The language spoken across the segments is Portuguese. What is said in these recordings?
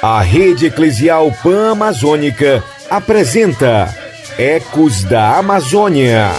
A Rede Eclesial Pan Amazônica apresenta Ecos da Amazônia.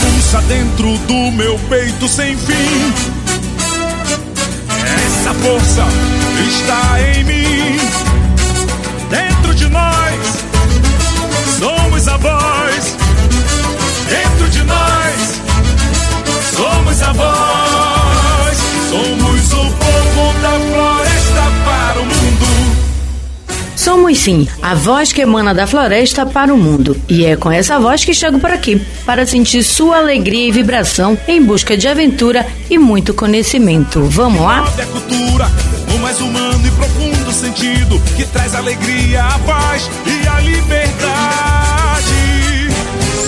Pulsa dentro do meu peito sem fim. Essa força está em mim. Voz. Somos o povo da floresta para o mundo. Somos sim a voz que emana da floresta para o mundo. E é com essa voz que chego por aqui, para sentir sua alegria e vibração em busca de aventura e muito conhecimento. Vamos lá? É cultura, no mais humano e profundo sentido, que traz alegria, a paz e a liberdade.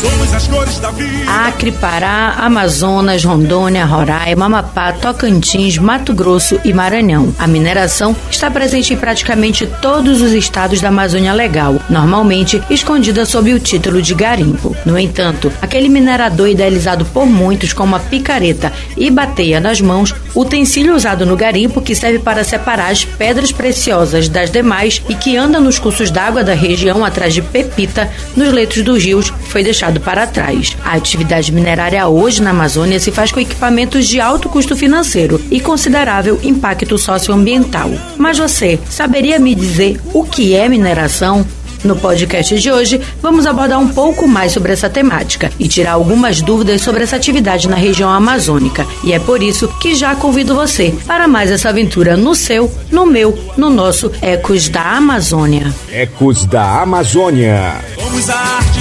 Somos as cores da vida. Acre, Pará, Amazonas, Rondônia, Roraima, Amapá, Tocantins, Mato Grosso e Maranhão. A mineração está presente em praticamente todos os estados da Amazônia Legal, normalmente escondida sob o título de garimpo. No entanto, aquele minerador idealizado por muitos como a picareta e bateia nas mãos, utensílio usado no garimpo que serve para separar as pedras preciosas das demais e que anda nos cursos d'água da região atrás de pepita nos leitos dos rios, foi deixado para trás. A atividade minerária hoje na Amazônia se faz com equipamentos de alto custo financeiro e considerável impacto socioambiental. Mas você saberia me dizer o que é mineração? No podcast de hoje, vamos abordar um pouco mais sobre essa temática e tirar algumas dúvidas sobre essa atividade na região amazônica. E é por isso que já convido você para mais essa aventura no seu, no meu, no nosso Ecos da Amazônia. Ecos da Amazônia. Somos a arte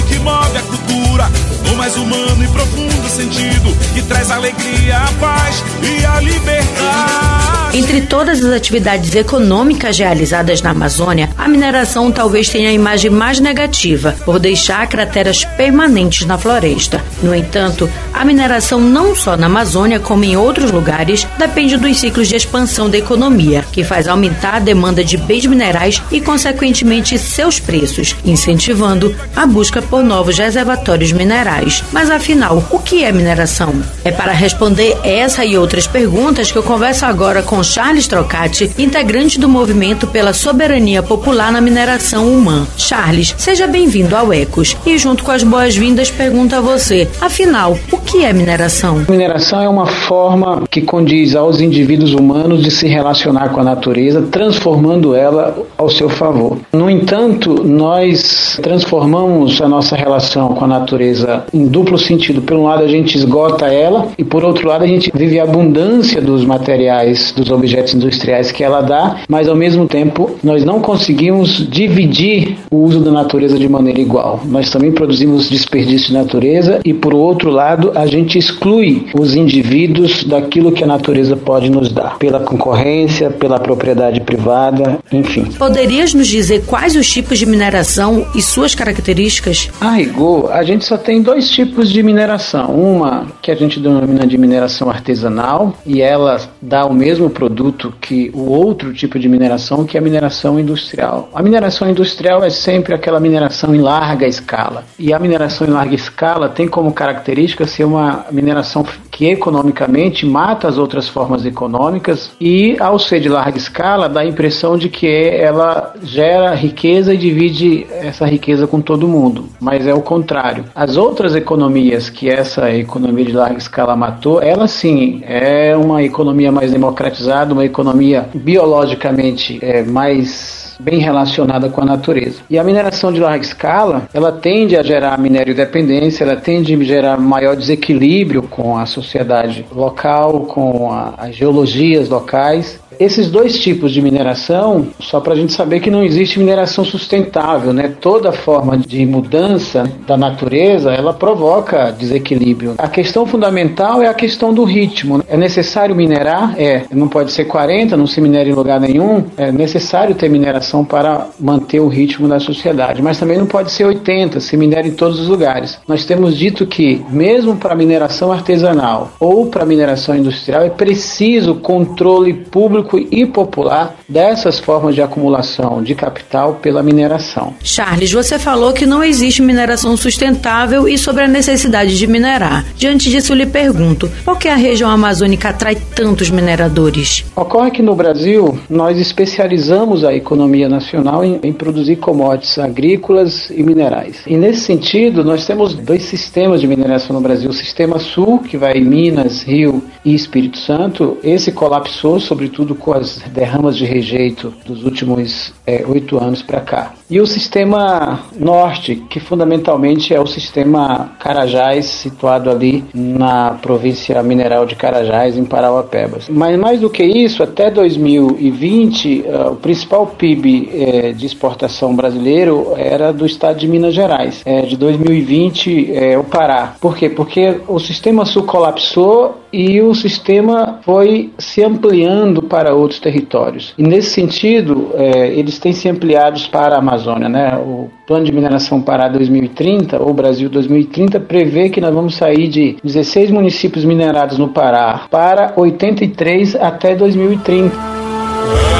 mais humano e profundo sentido, que traz alegria, a paz e a liberdade. Entre todas as atividades econômicas realizadas na Amazônia, a mineração talvez tenha a imagem mais negativa, por deixar crateras permanentes na floresta. No entanto, a mineração não só na Amazônia, como em outros lugares, depende dos ciclos de expansão da economia, que faz aumentar a demanda de bens minerais e, consequentemente, seus preços, incentivando a busca por novos reservatórios minerais. Mas afinal, o que é mineração? É para responder essa e outras perguntas que eu converso agora com Charles Trocati, integrante do movimento pela soberania popular na mineração humana. Charles, seja bem-vindo ao Ecos e junto com as boas-vindas pergunto a você, afinal, o que é mineração? Mineração é uma forma que condiz aos indivíduos humanos de se relacionar com a natureza, transformando ela ao seu favor. No entanto, nós transformamos a nossa relação com a natureza em duplo sentido. Por um lado, a gente esgota ela e por outro lado, a gente vive a abundância dos materiais, dos objetos industriais que ela dá, mas ao mesmo tempo nós não conseguimos dividir o uso da natureza de maneira igual. Nós também produzimos desperdício de natureza e por outro lado, a gente exclui os indivíduos daquilo que a natureza pode nos dar, pela concorrência, pela propriedade privada, enfim. Poderias nos dizer quais os tipos de mineração e suas características? A rigor, a gente só tem dois tipos de mineração. Uma que a gente denomina de mineração artesanal e ela dá o mesmo produto que o outro tipo de mineração, que é a mineração industrial. A mineração industrial é sempre aquela mineração em larga escala. E a mineração em larga escala tem como característica ser uma mineração que economicamente mata as outras formas econômicas e, ao ser de larga escala, dá a impressão de que ela gera riqueza e divide essa riqueza com todo mundo. Mas é o contrário. As outras economias que essa economia de larga escala matou, ela sim é uma economia mais democratizada, uma economia biologicamente é, mais bem relacionada com a natureza. E a mineração de larga escala, ela tende a gerar minério dependência, ela tende a gerar maior desequilíbrio com a sociedade local, com a, as geologias locais. Esses dois tipos de mineração, só para a gente saber que não existe mineração sustentável, né? Toda forma de mudança da natureza, ela provoca desequilíbrio. A questão fundamental é a questão do ritmo. É necessário minerar? É. Não pode ser 40, não se minera em lugar nenhum. É necessário ter mineração para manter o ritmo da sociedade. Mas também não pode ser 80, se minera em todos os lugares. Nós temos dito que, mesmo para mineração artesanal ou para mineração industrial, é preciso controle público econômico e popular dessas formas de acumulação de capital pela mineração. Charles, você falou que não existe mineração sustentável e sobre a necessidade de minerar. Diante disso, eu lhe pergunto: por que a região amazônica atrai tantos mineradores? Ocorre que no Brasil nós especializamos a economia nacional em, em produzir commodities agrícolas e minerais. E nesse sentido, nós temos dois sistemas de mineração no Brasil: o sistema sul, que vai em Minas, Rio e Espírito Santo. Esse colapsou, sobretudo com as derramas de rejeito dos últimos é, oito anos para cá. E o sistema norte, que fundamentalmente é o sistema Carajás, situado ali na província mineral de Carajás, em Parauapebas. Mas mais do que isso, até 2020, uh, ah, o principal PIB eh, de exportação brasileiro era do estado de Minas Gerais. Eh, de 2020, eh, o Pará. Por quê? Porque o sistema sul colapsou e o sistema foi se ampliando para outros territórios. E nesse sentido, eh, eles têm se ampliados para a Amazônia. Né? O Plano de Mineração Pará 2030, ou Brasil 2030, prevê que nós vamos sair de 16 municípios minerados no Pará para 83 até 2030.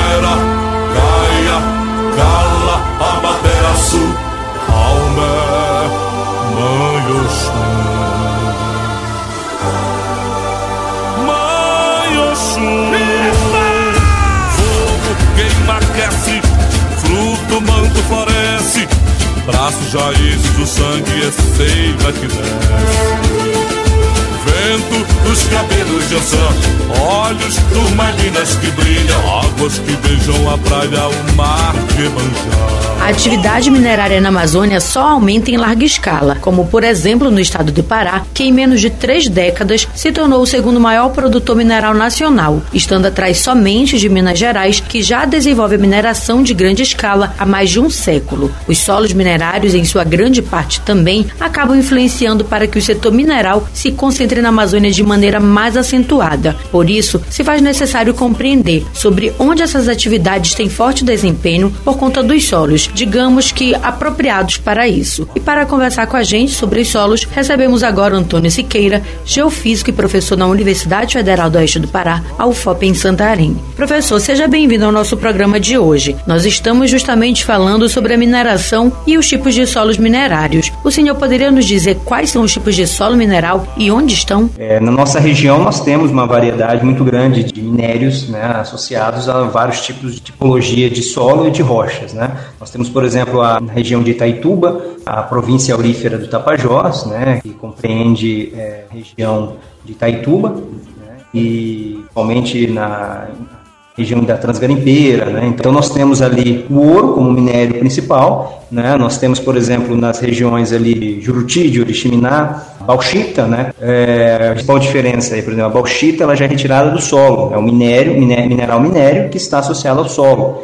Braços, raízes, o sangue é seiva que desce vento, os cabelos de ançã, olhos turmalinas que brilham, águas que beijam a praia, o mar de Emanjá. A atividade minerária na Amazônia só aumenta em larga escala, como por exemplo no estado do Pará, que em menos de três décadas se tornou o segundo maior produtor mineral nacional, estando atrás somente de Minas Gerais, que já desenvolve mineração de grande escala há mais de um século. Os solos minerários, em sua grande parte também, acabam influenciando para que o setor mineral se concentre na Amazônia de maneira mais acentuada. Por isso, se faz necessário compreender sobre onde essas atividades têm forte desempenho por conta dos solos, digamos que apropriados para isso. E para conversar com a gente sobre os solos, recebemos agora Antônio Siqueira, geofísico e professor na Universidade Federal do Oeste do Pará, a UFOP em Santarém. Professor, seja bem-vindo ao nosso programa de hoje. Nós estamos justamente falando sobre a mineração e os tipos de solos minerários. O senhor poderia nos dizer quais são os tipos de solo mineral e onde estão? É, na nossa região, nós temos uma variedade muito grande de minérios né, associados a vários tipos de tipologia de solo e de rochas. Né? Nós temos, por exemplo, a região de Itaituba, a província aurífera do Tapajós, né, que compreende é, a região de Itaituba, né, e principalmente na região da Transgarimpeira, né? Então nós temos ali o ouro como minério principal, né? Nós temos, por exemplo, nas regiões ali de Juruti, de Oriximiná, bauxita, né? É, a principal diferença aí, por exemplo, a bauxita ela já é retirada do solo, é um minério, mineral minério que está associado ao solo,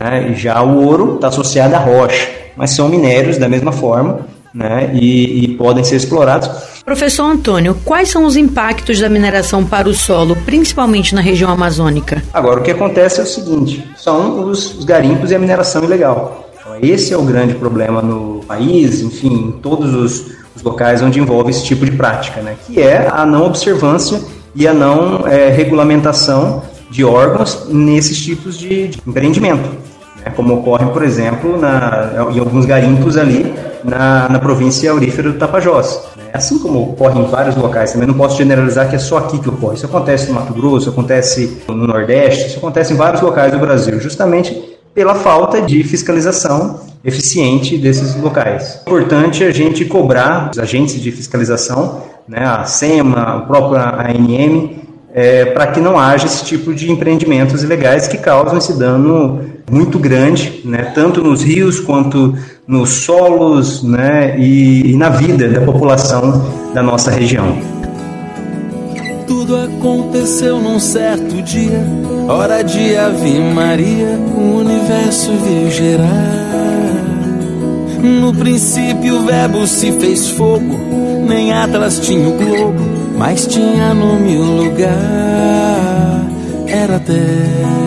né? E já o ouro está associado à rocha, mas são minérios da mesma forma, né? E, e podem ser explorados. Professor Antônio, quais são os impactos da mineração para o solo, principalmente na região amazônica? Agora, o que acontece é o seguinte: são os, os garimpos e a mineração ilegal. Então, esse é o grande problema no país, enfim, em todos os, os locais onde envolve esse tipo de prática, né? que é a não observância e a não é, regulamentação de órgãos nesses tipos de, de empreendimento, né? como ocorre, por exemplo, na, em alguns garimpos ali na, na província aurífera do Tapajós. Né? Assim como ocorre em vários locais, também não posso generalizar que é só aqui que ocorre. Isso acontece no Mato Grosso, acontece no Nordeste, isso acontece em vários locais do Brasil, justamente pela falta de fiscalização eficiente desses locais. É importante a gente cobrar os agentes de fiscalização, né, a SEMA, a própria ANM, é, para que não haja esse tipo de empreendimentos ilegais que causam esse dano muito grande, né, tanto nos rios quanto nos solos né, e, e na vida da população da nossa região. Tudo aconteceu num certo dia, hora de Ave Maria, o universo veio gerar. No princípio o verbo se fez fogo, nem Atlas tinha o globo mas tinha no meu lugar era terra.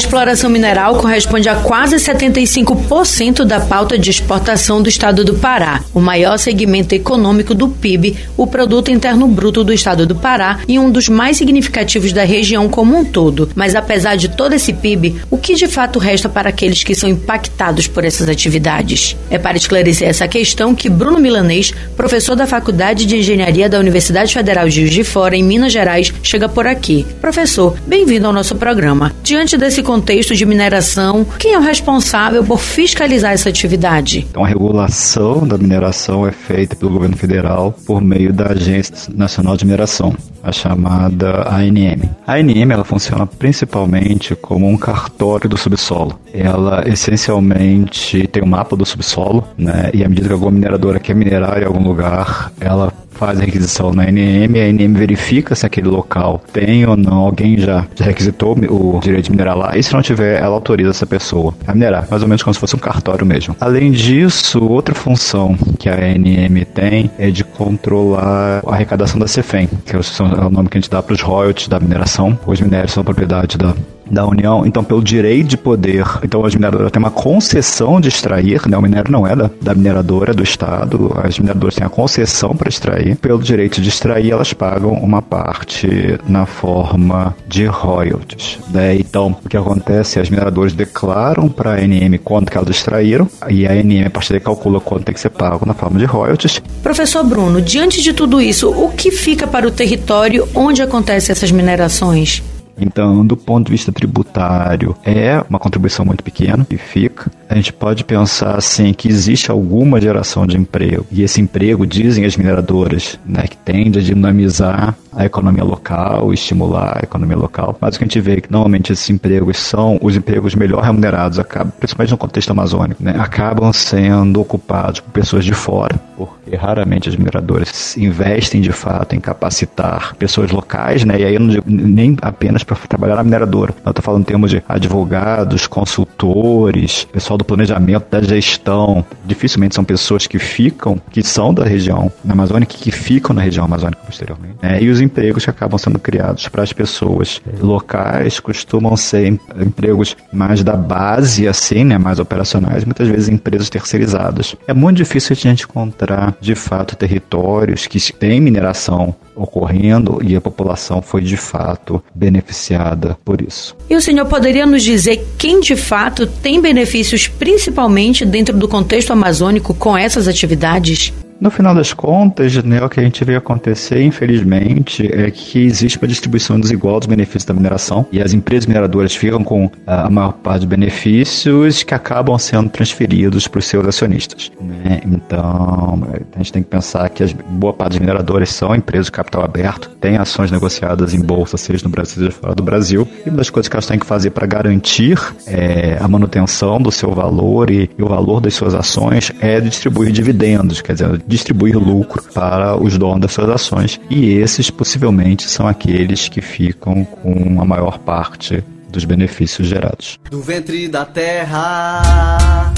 Exploração mineral corresponde a quase 75% da pauta de exportação do estado do Pará, o maior segmento econômico do PIB, o Produto Interno Bruto do estado do Pará, e um dos mais significativos da região como um todo. Mas apesar de todo esse PIB, o que de fato resta para aqueles que são impactados por essas atividades? É para esclarecer essa questão que Bruno Milanês, professor da Faculdade de Engenharia da Universidade Federal de Juiz de Fora, em Minas Gerais, chega por aqui. Professor, bem-vindo ao nosso programa. Diante desse contexto de mineração, quem é o responsável por fiscalizar essa atividade? Então, a regulação da mineração é feita pelo governo federal por meio da Agência Nacional de Mineração, a chamada ANM. A ANM ela funciona principalmente como um cartório do subsolo. Ela essencialmente tem um mapa do subsolo, né? E à medida que alguma mineradora quer minerar em algum lugar, ela faz a requisição na NM, a NM verifica se aquele local tem ou não, alguém já, requisitou o direito de minerar lá, e se não tiver, ela autoriza essa pessoa a minerar, mais ou menos como se fosse um cartório mesmo. Além disso, outra função que a NM tem é de controlar a arrecadação da CEFEM, que é o nome que a gente dá para os royalties da mineração. Os minérios são propriedade da da União, então pelo direito de poder, então as mineradoras têm uma concessão de extrair, né? O minério não é da, da mineradora, do Estado, as mineradoras têm a concessão para extrair. Pelo direito de extrair, elas pagam uma parte na forma de royalties. Né? Então, o que acontece é as mineradoras declaram para a ANM quanto que elas extraíram, e a ANM, a partir daí, calcula quanto tem que ser pago na forma de royalties. Professor Bruno, diante de tudo isso, o que fica para o território onde acontecem essas minerações? Então, do ponto de vista tributário, é uma contribuição muito pequena e fica. A gente pode pensar assim que existe alguma geração de emprego e esse emprego, dizem as mineradoras, né, que tende a dinamizar a economia local, estimular a economia local. Mas o que a gente vê é que normalmente esses empregos são os empregos melhor remunerados, acabam, principalmente no contexto amazônico, né, acabam sendo ocupados por pessoas de fora, porque raramente as mineradoras investem de fato em capacitar pessoas locais, né, e aí eu não digo nem apenas para trabalhar na mineradora. Eu estou falando em termos de advogados, consultores, pessoal do planejamento, da gestão. Dificilmente são pessoas que ficam, que são da região na Amazônia, que ficam na região amazônica posteriormente. Né? E os empregos que acabam sendo criados para as pessoas locais costumam ser empregos mais da base, assim, né? mais operacionais, muitas vezes empresas terceirizadas. É muito difícil a gente encontrar, de fato, territórios que têm mineração ocorrendo e a população foi de fato beneficiada por isso. E o senhor poderia nos dizer quem de fato tem benefícios, principalmente dentro do contexto amazônico, com essas atividades? No final das contas, né, o que a gente vê acontecer, infelizmente, é que existe uma distribuição desigual dos benefícios da mineração e as empresas mineradoras ficam com a maior parte dos benefícios que acabam sendo transferidos para os seus acionistas. Né? Então, a gente tem que pensar que as, boa parte das mineradoras são empresas de capital aberto, têm ações negociadas em bolsa, seja no Brasil, seja fora do Brasil, e uma das coisas que elas têm que fazer para garantir é, a manutenção do seu valor e, e o valor das suas ações é distribuir dividendos, quer dizer, distribuir lucro para os donos das suas ações. E esses possivelmente são aqueles que ficam com a maior parte dos benefícios gerados. Do ventre da terra,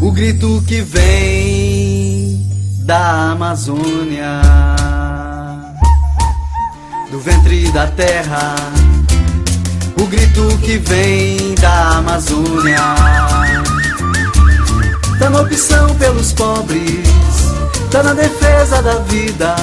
o grito que vem da Amazônia. Do ventre da terra, o grito que vem da Amazônia. Dando opção pelos pobres tá na defesa da vida.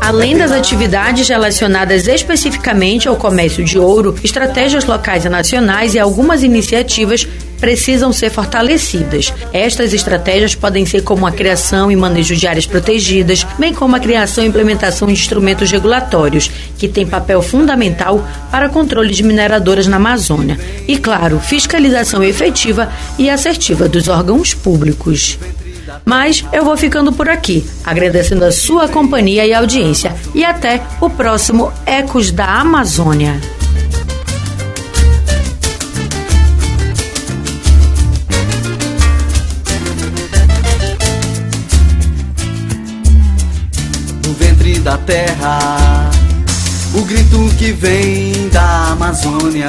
Além das atividades relacionadas especificamente ao comércio de ouro, estratégias locais e nacionais e algumas iniciativas precisam ser fortalecidas. Estas estratégias podem ser como a criação e manejo de áreas protegidas, bem como a criação e implementação de instrumentos regulatórios, que têm papel fundamental para controle de mineradoras na Amazônia. E, claro, fiscalização efetiva e assertiva dos órgãos públicos. Mas eu vou ficando por aqui, agradecendo a sua companhia e audiência. E até o próximo Ecos da Amazônia. No ventre da terra, o grito que vem da Amazônia.